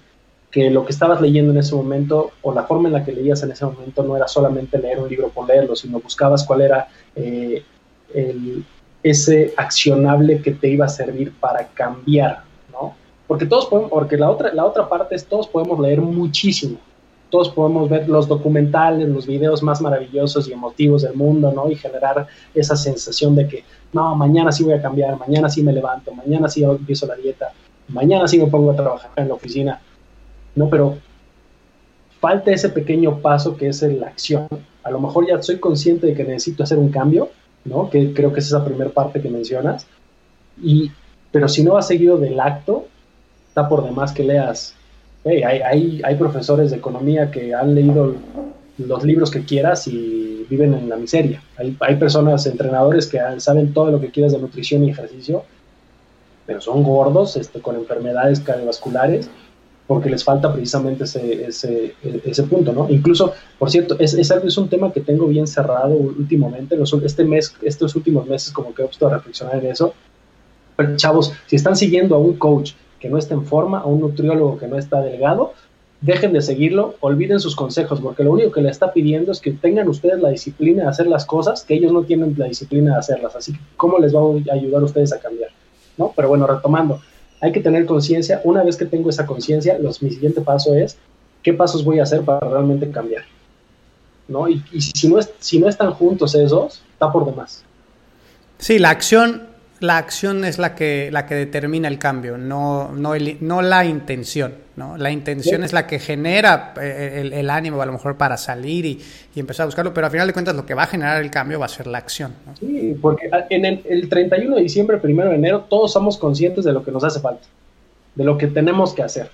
que lo que estabas leyendo en ese momento o la forma en la que leías en ese momento no era solamente leer un libro por leerlo, sino buscabas cuál era eh, el, ese accionable que te iba a servir para cambiar, ¿no? Porque todos podemos, porque la otra, la otra parte es todos podemos leer muchísimo, todos podemos ver los documentales, los videos más maravillosos y emotivos del mundo, ¿no? Y generar esa sensación de que, no, mañana sí voy a cambiar, mañana sí me levanto, mañana sí empiezo la dieta, mañana sí me pongo a trabajar en la oficina, ¿no? Pero falta ese pequeño paso que es la acción. A lo mejor ya soy consciente de que necesito hacer un cambio, ¿no? Que creo que es esa primera parte que mencionas. Y, pero si no has seguido del acto, está por demás que leas. hay, hay, hay profesores de economía que han leído los libros que quieras y viven en la miseria. Hay, hay personas, entrenadores que saben todo lo que quieras de nutrición y ejercicio, pero son gordos, este, con enfermedades cardiovasculares porque les falta precisamente ese, ese, ese punto, ¿no? Incluso, por cierto, es, es, es, un tema que tengo bien cerrado últimamente, los, este mes, estos últimos meses como que he puesto a reflexionar en eso. Pero, chavos, si están siguiendo a un coach que no está en forma, a un nutriólogo que no está delgado, dejen de seguirlo, olviden sus consejos, porque lo único que le está pidiendo es que tengan ustedes la disciplina de hacer las cosas, que ellos no tienen la disciplina de hacerlas. Así que, ¿cómo les va a ayudar a ustedes a cambiar? ¿No? Pero bueno, retomando, hay que tener conciencia. Una vez que tengo esa conciencia, mi siguiente paso es, ¿qué pasos voy a hacer para realmente cambiar? ¿No? Y, si, no es, si no están juntos esos, está por demás. Sí, la acción la acción es la que, la que determina el cambio, no, no, no la intención. ¿no? La intención es la que genera eh, el, ánimo a lo mejor para salir y, empezar a buscarlo, pero al final de cuentas lo que va a generar el cambio va a ser la acción. Sí, porque en el, 31 de diciembre, 1 de enero, todos somos conscientes de lo que nos hace falta. de lo que tenemos que hacer.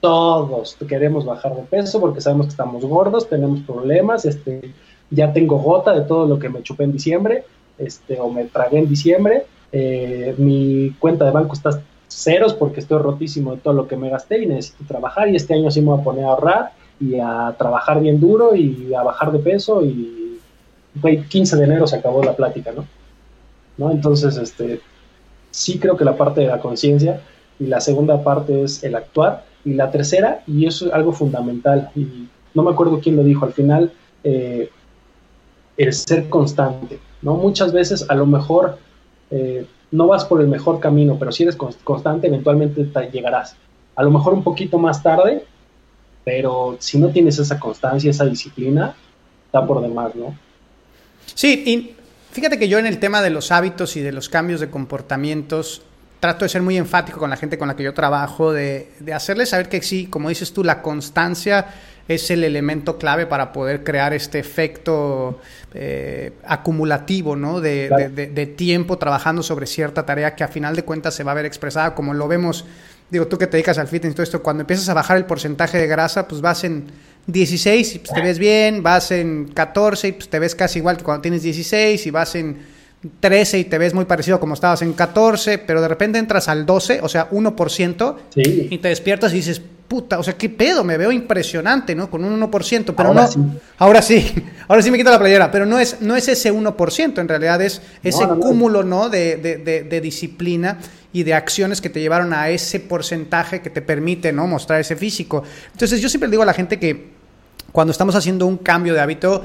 Todos queremos bajar de peso porque sabemos que estamos gordos, tenemos problemas, este, ya tengo gota de todo lo que me chupé en diciembre, este, o me tragué en diciembre, eh, mi cuenta de banco está ceros porque estoy rotísimo de todo lo que me gasté y necesito trabajar y este año sí me voy a poner a ahorrar y a trabajar bien duro y a bajar de peso y 15 de enero se acabó la plática, ¿no? ¿No? Entonces, este, sí creo que la parte de la conciencia y la segunda parte es el actuar y la tercera, y eso es algo fundamental, y no me acuerdo quién lo dijo, al final, eh, el ser constante, ¿no? Muchas veces a lo mejor eh, no vas por el mejor camino, pero si eres constante, eventualmente te llegarás. A lo mejor un poquito más tarde, pero si no tienes esa constancia, esa disciplina, está por demás, ¿no? Sí, y fíjate que yo en el tema de los hábitos y de los cambios de comportamientos, trato de ser muy enfático con la gente con la que yo trabajo, de, de hacerles saber que sí, como dices tú, la constancia es el elemento clave para poder crear este efecto eh, acumulativo, ¿no? De, tiempo trabajando sobre cierta tarea que a final de cuentas se va a ver expresada, como lo vemos, digo, tú que te dedicas al fitness y todo esto, cuando empiezas a bajar el porcentaje de grasa, pues vas en 16 y pues te ves bien, vas en 14 y pues te ves casi igual que cuando tienes 16 y vas en 13 y te ves muy parecido como estabas en 14, pero de repente entras al 12, o sea, 1%, y te despiertas y dices, puta, o sea, qué pedo, me veo impresionante, ¿no? Con un 1%, pero no, ahora sí, ahora sí me quito la playera, pero no es, no es ese 1%, en realidad es ese cúmulo, ¿no? De, de, de, disciplina y de acciones que te llevaron a ese porcentaje que te permite, ¿no? Mostrar ese físico. Entonces, yo siempre digo a la gente que cuando estamos haciendo un cambio de hábito,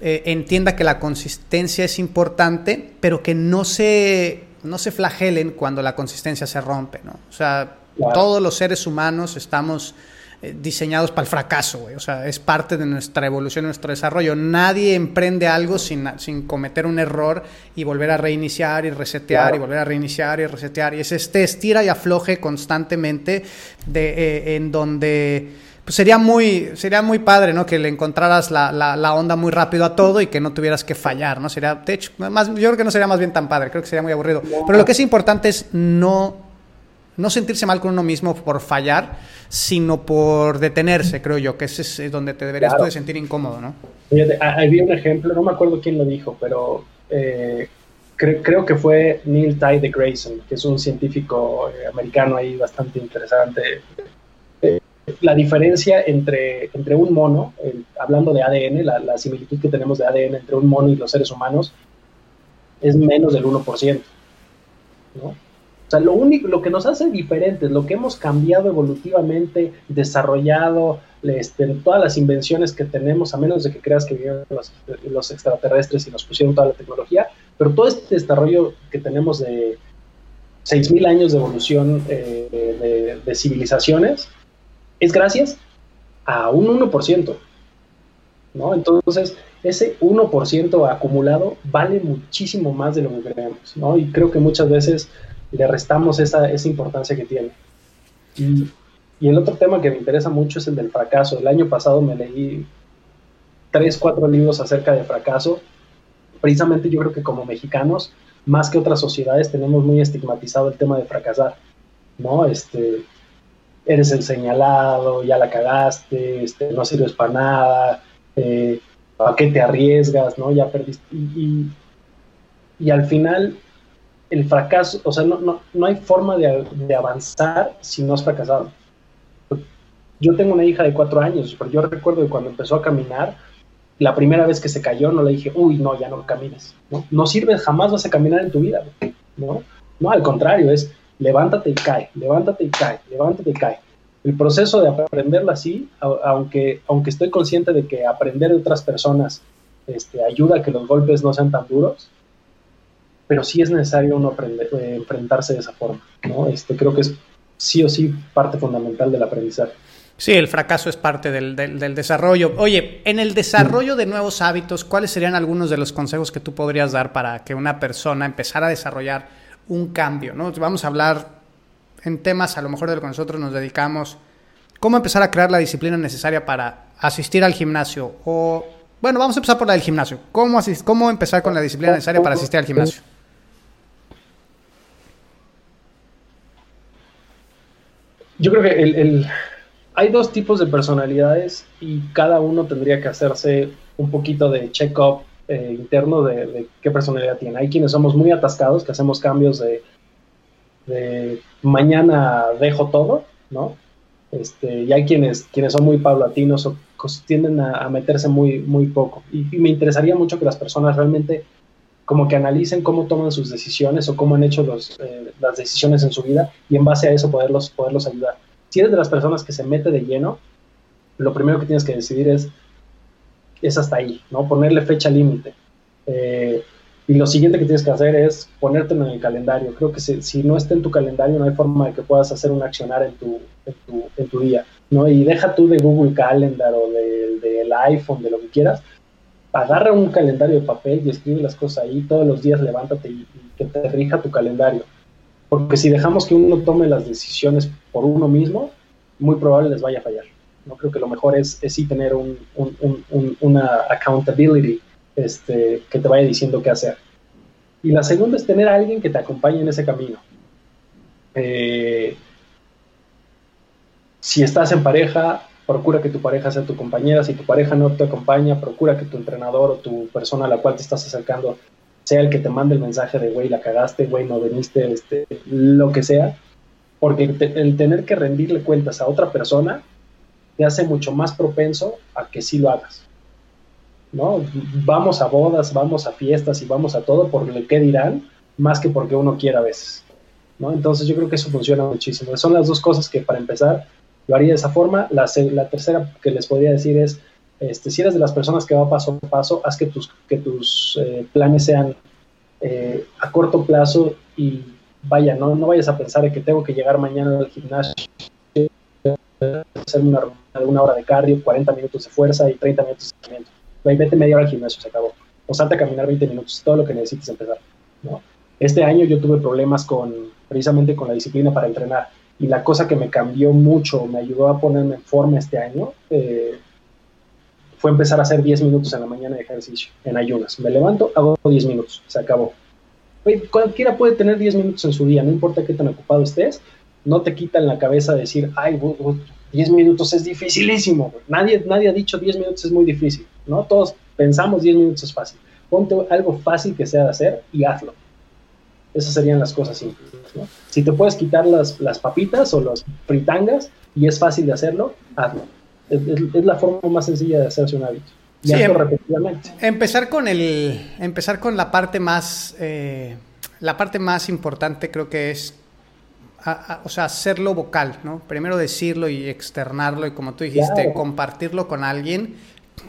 eh, entienda que la consistencia es importante, pero que no se, no se flagelen cuando la consistencia se rompe, ¿no? O sea, todos los seres humanos estamos eh, diseñados para el fracaso, güey. O sea, es parte de nuestra evolución, nuestro desarrollo. Nadie emprende algo sin, sin cometer un error y volver a reiniciar y resetear y volver a reiniciar y resetear. Y es este estira y afloje constantemente de, eh, en donde pues sería muy, sería muy padre, ¿no? Que le encontraras la, la, onda muy rápido a todo y que no tuvieras que fallar, ¿no? Sería, de hecho, más, yo creo que no sería más bien tan padre, creo que sería muy aburrido. Pero lo que es importante es no no sentirse mal con uno mismo por fallar, sino por detenerse, creo yo, que ese es donde te deberías de sentir incómodo, ¿no? Había un ejemplo, no me acuerdo quién lo dijo, pero eh, creo que fue Neil Ty de Grayson, que es un científico eh, americano ahí bastante interesante. Eh, la diferencia entre, entre un mono, hablando de ADN, la, la, similitud que tenemos de ADN entre un mono y los seres humanos, es menos del 1%. ¿no? O sea, lo único, lo que nos hace diferentes, lo que hemos cambiado evolutivamente, desarrollado, este, todas las invenciones que tenemos, a menos de que creas que vinieron los, extraterrestres y nos pusieron toda la tecnología, pero todo este desarrollo que tenemos de 6.000 años de evolución eh, de, civilizaciones, es gracias a un 1%. ¿no? Entonces, ese 1% acumulado vale muchísimo más de lo que creemos, ¿no? Y creo que muchas veces le restamos esa, esa importancia que tiene. Y, y, el otro tema que me interesa mucho es el del fracaso. El año pasado me leí tres, cuatro libros acerca de fracaso. Precisamente yo creo que como mexicanos, más que otras sociedades, tenemos muy estigmatizado el tema de fracasar, ¿no? Este, eres el señalado, ya la cagaste, este, no sirves para nada, eh, ¿a qué te arriesgas, no? Ya perdiste. y, y al final el fracaso, o sea, no, no, no hay forma de, de, avanzar si no has fracasado. Yo tengo una hija de cuatro años, pero yo recuerdo que cuando empezó a caminar, la primera vez que se cayó, no le dije, uy, no, ya no camines, ¿no? No sirve, jamás vas a caminar en tu vida, ¿no? No, al contrario, es levántate y cae, levántate y cae, levántate y cae. El proceso de aprenderla así, aunque, aunque estoy consciente de que aprender de otras personas este, ayuda a que los golpes no sean tan duros, pero sí es necesario uno aprender, eh, enfrentarse de esa forma, ¿no? Este, creo que es sí o sí parte fundamental del aprendizaje. Sí, el fracaso es parte del, del, desarrollo. Oye, en el desarrollo de nuevos hábitos, ¿cuáles serían algunos de los consejos que tú podrías dar para que una persona empezara a desarrollar un cambio? ¿no? Vamos a hablar en temas a lo mejor de lo que nosotros nos dedicamos. ¿Cómo empezar a crear la disciplina necesaria para asistir al gimnasio? O, bueno, vamos a empezar por la del gimnasio. ¿Cómo, cómo empezar con la disciplina necesaria para asistir al gimnasio? Yo creo que el, hay dos tipos de personalidades y cada uno tendría que hacerse un poquito de check-up eh, interno de, qué personalidad tiene. Hay quienes somos muy atascados, que hacemos cambios de, de mañana dejo todo, ¿no? Este, y hay quienes, quienes son muy paulatinos o tienden a, meterse muy, muy poco. Y, me interesaría mucho que las personas realmente como que analicen cómo toman sus decisiones o cómo han hecho los, eh, las decisiones en su vida y en base a eso poderlos, poderlos ayudar. Si eres de las personas que se mete de lleno, lo primero que tienes que decidir es, es hasta ahí, ¿no? Ponerle fecha límite. Eh, y lo siguiente que tienes que hacer es ponértelo en el calendario. Creo que si, no está en tu calendario, no hay forma de que puedas hacer un accionar en tu, en tu, día. ¿no? Y deja tú de Google Calendar o del iPhone, de lo que quieras. Agarra un calendario de papel y escribe las cosas ahí. Todos los días levántate y, que te rija tu calendario. Porque si dejamos que uno tome las decisiones por uno mismo, muy probable les vaya a fallar. No creo que lo mejor es, es sí tener un, una accountability este, que te vaya diciendo qué hacer. Y la segunda es tener a alguien que te acompañe en ese camino. Eh, si estás en pareja, procura que tu pareja sea tu compañera. Si tu pareja no te acompaña, procura que tu entrenador o tu persona a la cual te estás acercando sea el que te mande el mensaje de, güey, la cagaste, güey, no veniste, este, lo que sea. Porque el tener que rendirle cuentas a otra persona te hace mucho más propenso a que sí lo hagas. ¿no? Vamos a bodas, vamos a fiestas y vamos a todo por lo que dirán, más que porque uno quiera a veces, ¿no? Entonces yo creo que eso funciona muchísimo. Son las dos cosas que para empezar lo haría de esa forma. La, la tercera que les podría decir es, este, si eres de las personas que va paso a paso, haz que tus, que tus eh, planes sean eh, a corto plazo y vaya, ¿no? no vayas a pensar en que tengo que llegar mañana al gimnasio, hacer una, una hora de cardio, 40 minutos de fuerza y 30 minutos de entrenamiento vete media hora al gimnasio, se acabó. O salte a caminar 20 minutos, todo lo que necesites empezar. ¿no? Este año yo tuve problemas con, precisamente con la disciplina para entrenar. Y la cosa que me cambió mucho, me ayudó a ponerme en forma este año, eh, fue empezar a hacer 10 minutos en la mañana de ejercicio, en ayunas. Me levanto, hago 10 minutos, se acabó. cualquiera puede tener 10 minutos en su día, no importa qué tan ocupado estés, no te quita en la cabeza decir, ay, 10 minutos es dificilísimo. Nadie, nadie ha dicho 10 minutos es muy difícil, ¿no? Todos pensamos 10 minutos es fácil. Ponte algo fácil que sea de hacer y hazlo. Esas serían las cosas simples, ¿no? Si te puedes quitar las, las papitas o las fritangas y es fácil de hacerlo, hazlo. Es, la forma más sencilla de hacerse un hábito. Y hazlo em- repetidamente. Empezar con el, empezar con la parte más, eh, la parte más importante creo que es o sea, hacerlo vocal, ¿no? Primero decirlo y externarlo y como tú dijiste, compartirlo con alguien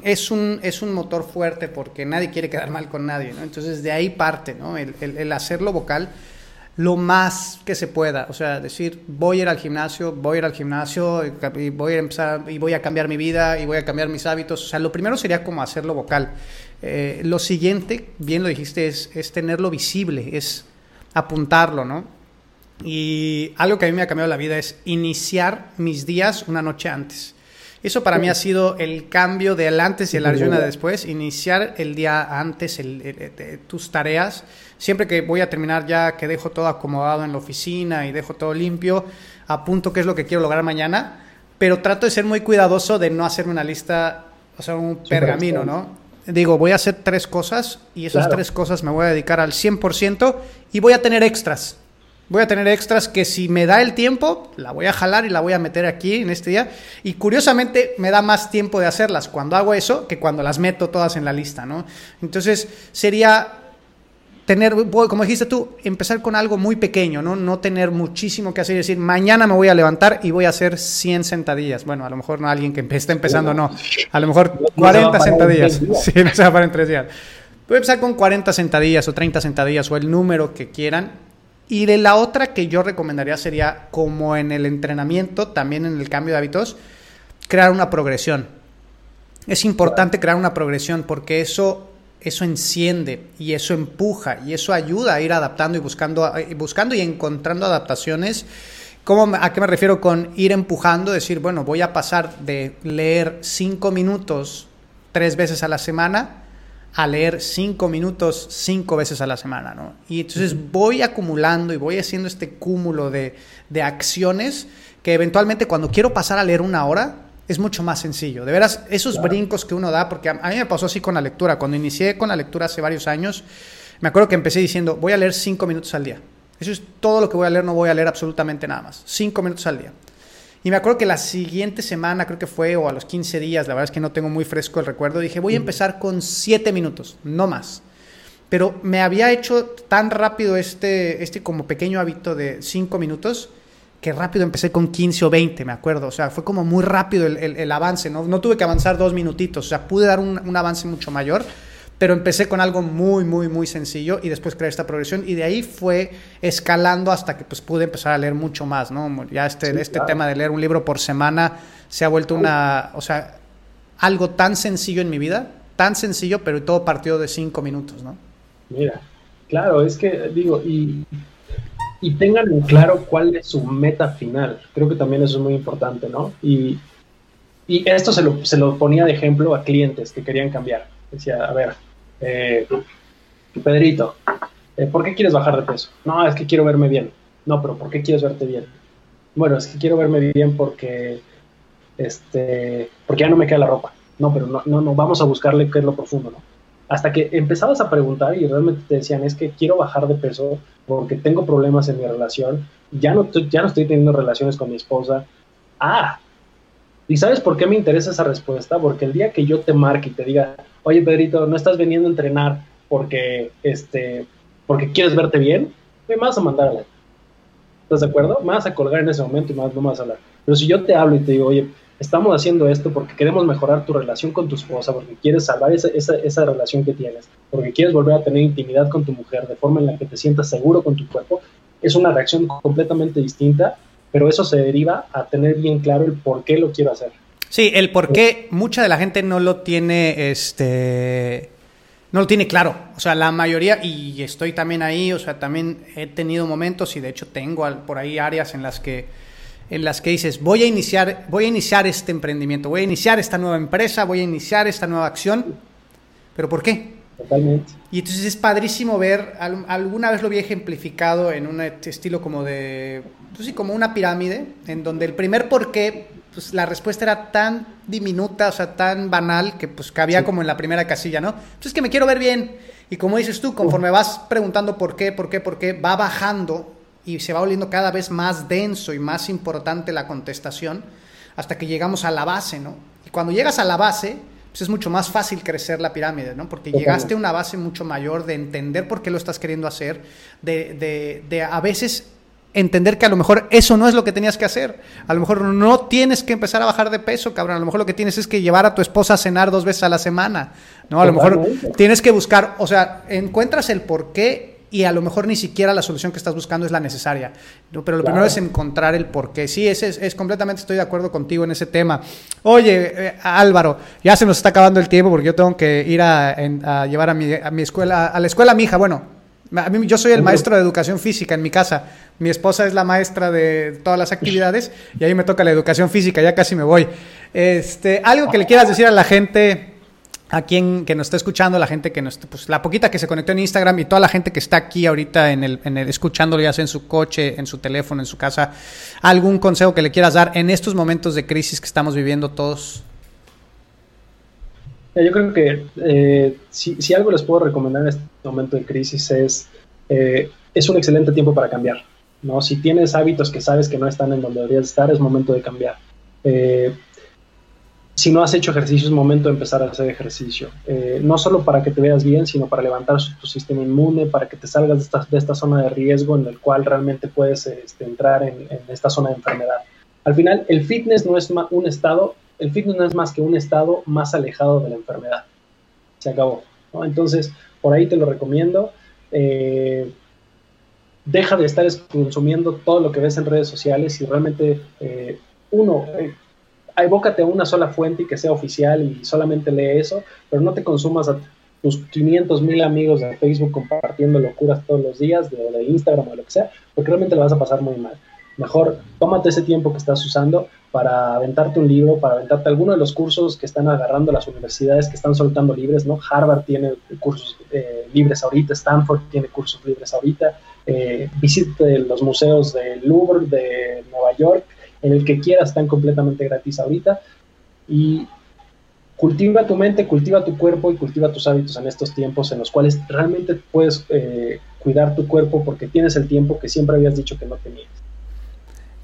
es un, es un motor fuerte porque nadie quiere quedar mal con nadie, ¿no? Entonces de ahí parte, ¿no? El, el, hacerlo vocal lo más que se pueda, o sea, decir, voy a ir al gimnasio, voy a ir al gimnasio y voy a empezar y voy a cambiar mi vida y voy a cambiar mis hábitos, o sea, lo primero sería como hacerlo vocal. Eh, lo siguiente, bien lo dijiste, es, es tenerlo visible, es apuntarlo, ¿no? Y algo que a mí me ha cambiado la vida es iniciar mis días una noche antes. Eso para mí ha sido el cambio del antes y el ayuno después. Iniciar el día antes tus tareas. Siempre que voy a terminar ya, que dejo todo acomodado en la oficina y dejo todo limpio, apunto qué es lo que quiero lograr mañana. Pero trato de ser muy cuidadoso de no hacerme una lista, o sea, un pergamino, ¿no? Digo, voy a hacer tres cosas y esas tres cosas me voy a dedicar al 100% y voy a tener extras Voy a tener extras que si me da el tiempo, la voy a jalar y la voy a meter aquí en este día. Y curiosamente me da más tiempo de hacerlas cuando hago eso que cuando las meto todas en la lista, ¿no? Entonces sería tener, como dijiste tú, empezar con algo muy pequeño, ¿no? No tener muchísimo que hacer y decir, mañana me voy a levantar y voy a hacer 100 sentadillas. Bueno, a lo mejor no alguien que está empezando, no. A lo mejor 40 sentadillas. Sí, no se va para en tres días. Voy a empezar con 40 sentadillas o 30 sentadillas o el número que quieran y de la otra que yo recomendaría sería, como en el entrenamiento, también en el cambio de hábitos, crear una progresión. Es importante crear una progresión porque eso, eso enciende y eso empuja y eso ayuda a ir adaptando y buscando, buscando y encontrando adaptaciones. ¿Cómo, ¿A qué me refiero con ir empujando? Decir, bueno, voy a pasar de leer cinco minutos tres veces a la semana a leer cinco minutos cinco veces a la semana, ¿no? Y entonces voy acumulando y voy haciendo este cúmulo de, de acciones que eventualmente cuando quiero pasar a leer una hora, es mucho más sencillo. De veras, esos brincos que uno da, porque a, mí me pasó así con la lectura. Cuando inicié con la lectura hace varios años, me acuerdo que empecé diciendo, voy a leer cinco minutos al día. Eso es todo lo que voy a leer, no voy a leer absolutamente nada más. Cinco minutos al día. Y me acuerdo que la siguiente semana, creo que fue, o a los 15 días, la verdad es que no tengo muy fresco el recuerdo, dije, voy a empezar con siete minutos, no más. Pero me había hecho tan rápido este, este como pequeño hábito de cinco minutos que rápido empecé con 15 o 20, me acuerdo. O sea, fue como muy rápido el, el, avance, ¿no? No tuve que avanzar dos minutitos, o sea, pude dar un, un, avance mucho mayor, pero empecé con algo muy, muy, muy sencillo y después creé esta progresión y de ahí fue escalando hasta que pues pude empezar a leer mucho más, ¿no? Ya este, este tema de leer un libro por semana se ha vuelto una, o sea, algo tan sencillo en mi vida, tan sencillo, pero todo partido de cinco minutos, ¿no? Mira, claro, es que digo, y y tengan en claro cuál es su meta final. Creo que también eso es muy importante, ¿no? Y, y esto se lo, se lo, ponía de ejemplo a clientes que querían cambiar. Decía, a ver, eh, Pedrito, eh, ¿por qué quieres bajar de peso? No, es que quiero verme bien. No, pero ¿por qué quieres verte bien? Bueno, es que quiero verme bien porque, este, porque ya no me queda la ropa. No, pero no, no, no, vamos a buscarle qué es lo profundo, ¿no? hasta que empezabas a preguntar y realmente te decían, es que quiero bajar de peso porque tengo problemas en mi relación, ya no, ya no estoy teniendo relaciones con mi esposa. Ah, ¿y sabes por qué me interesa esa respuesta? Porque el día que yo te marque y te diga, oye Pedrito, no estás veniendo a entrenar porque, este, porque quieres verte bien, me vas a mandar a la... ¿Estás de acuerdo? Me vas a colgar en ese momento y más no me vas a hablar. Pero si yo te hablo y te digo, oye, estamos haciendo esto porque queremos mejorar tu relación con tu esposa, porque quieres salvar esa, esa, esa, relación que tienes, porque quieres volver a tener intimidad con tu mujer de forma en la que te sientas seguro con tu cuerpo, es una reacción completamente distinta, pero eso se deriva a tener bien claro el por qué lo quiero hacer. Sí, el por qué mucha de la gente no lo tiene, este, no lo tiene claro. O sea, la mayoría, y estoy también ahí, o sea, también he tenido momentos y de hecho tengo por ahí áreas en las que en las que dices, voy a iniciar, voy a iniciar este emprendimiento, voy a iniciar esta nueva empresa, voy a iniciar esta nueva acción, pero ¿por qué? Totalmente. Y entonces es padrísimo ver, alguna vez lo vi ejemplificado en un estilo como de, pues sí, como una pirámide, en donde el primer por qué, pues la respuesta era tan diminuta, o sea, tan banal, que pues cabía como en la primera casilla, ¿no? Entonces pues que me quiero ver bien. Y como dices tú, conforme vas preguntando por qué, por qué, por qué, va bajando y se va volviendo cada vez más denso y más importante la contestación hasta que llegamos a la base, ¿no? Y cuando llegas a la base, pues es mucho más fácil crecer la pirámide, ¿no? Porque llegaste a una base mucho mayor de entender por qué lo estás queriendo hacer, de, de, de a veces entender que a lo mejor eso no es lo que tenías que hacer. A lo mejor no tienes que empezar a bajar de peso, cabrón. A lo mejor lo que tienes es que llevar a tu esposa a cenar dos veces a la semana. ¿no? A lo mejor tienes que buscar, o sea, encuentras el por qué y a lo mejor ni siquiera la solución que estás buscando es la necesaria. Pero lo primero es encontrar el por qué. Sí, es, es, completamente estoy de acuerdo contigo en ese tema. Oye, eh, Álvaro, ya se nos está acabando el tiempo porque yo tengo que ir a, llevar a mi, a mi, escuela, a la escuela a mi hija. Bueno, a mí, yo soy el maestro de educación física en mi casa. Mi esposa es la maestra de todas las actividades y ahí me toca la educación física. Ya casi me voy. Este, algo que le quieras decir a la gente a quien que nos está escuchando, la gente que nos, pues la poquita que se conectó en Instagram y toda la gente que está aquí ahorita en el, en el escuchándolo ya sea en su coche, en su teléfono, en su casa, algún consejo que le quieras dar en estos momentos de crisis que estamos viviendo todos. Yo creo que eh, si, algo les puedo recomendar en este momento de crisis es, eh, es un excelente tiempo para cambiar. ¿no? Si tienes hábitos que sabes que no están en donde deberías estar, es momento de cambiar. Eh, si no has hecho ejercicio, es momento de empezar a hacer ejercicio. Eh, no solo para que te veas bien, sino para levantar tu sistema inmune, para que te salgas de esta, de esta zona de riesgo en el cual realmente puedes este, entrar en, esta zona de enfermedad. Al final, el fitness no es un estado, el fitness no es más que un estado más alejado de la enfermedad. Se acabó. Entonces, por ahí te lo recomiendo. Eh, deja de estar consumiendo todo lo que ves en redes sociales y realmente, eh, uno, evócate a una sola fuente y que sea oficial y solamente lee eso, pero no te consumas a tus 500 mil amigos de Facebook compartiendo locuras todos los días, de, de Instagram o lo que sea, porque realmente lo vas a pasar muy mal. Mejor tómate ese tiempo que estás usando para aventarte un libro, para aventarte alguno de los cursos que están agarrando las universidades que están soltando libres, ¿no? Harvard tiene cursos eh, libres ahorita, Stanford tiene cursos libres ahorita, eh, visite los museos del Louvre, de Nueva York, en el que quieras están completamente gratis ahorita y cultiva tu mente, cultiva tu cuerpo y cultiva tus hábitos en estos tiempos en los cuales realmente puedes eh, cuidar tu cuerpo porque tienes el tiempo que siempre habías dicho que no tenías.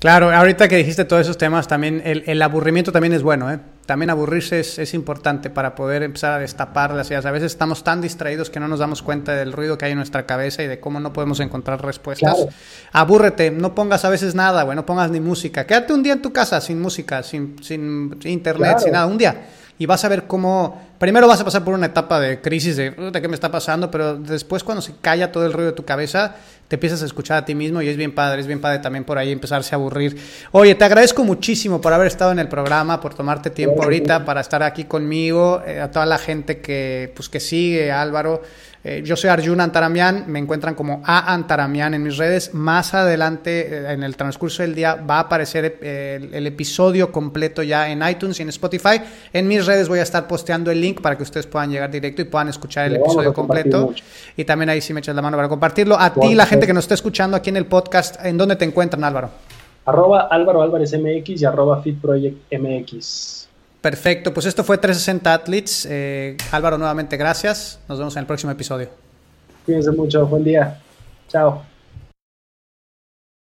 Claro, ahorita que dijiste todos esos temas, también el, aburrimiento también es bueno, ¿eh? También aburrirse es, importante para poder empezar a destapar las ideas. A veces estamos tan distraídos que no nos damos cuenta del ruido que hay en nuestra cabeza y de cómo no podemos encontrar respuestas. Abúrrete, no pongas a veces nada, güey, no pongas ni música. Quédate un día en tu casa sin música, sin, sin internet, sin nada, un día y vas a ver cómo, primero vas a pasar por una etapa de crisis de, ¿de qué me está pasando? Pero después cuando se calla todo el ruido de tu cabeza, empiezas a escuchar a ti mismo y es bien padre, es bien padre también por ahí empezarse a aburrir. Oye, te agradezco muchísimo por haber estado en el programa, por tomarte tiempo ahorita para estar aquí conmigo, eh, a toda la gente que, pues, que sigue, Álvaro. Eh, yo soy Arjun Antaramian, me encuentran como A Antaramian en mis redes. Más adelante, eh, en el transcurso del día, va a aparecer eh, el, episodio completo ya en iTunes y en Spotify. En mis redes voy a estar posteando el link para que ustedes puedan llegar directo y puedan escuchar el episodio completo. Y también ahí sí me echas la mano para compartirlo. A ti, la gente que nos está escuchando aquí en el podcast, ¿en dónde te encuentran, Álvaro? Arroba Álvaro Álvarez MX y arroba Fit MX. Perfecto, pues esto fue 360 Athletes. Eh, Álvaro, nuevamente gracias. Nos vemos en el próximo episodio. Cuídense mucho, buen día. Chao.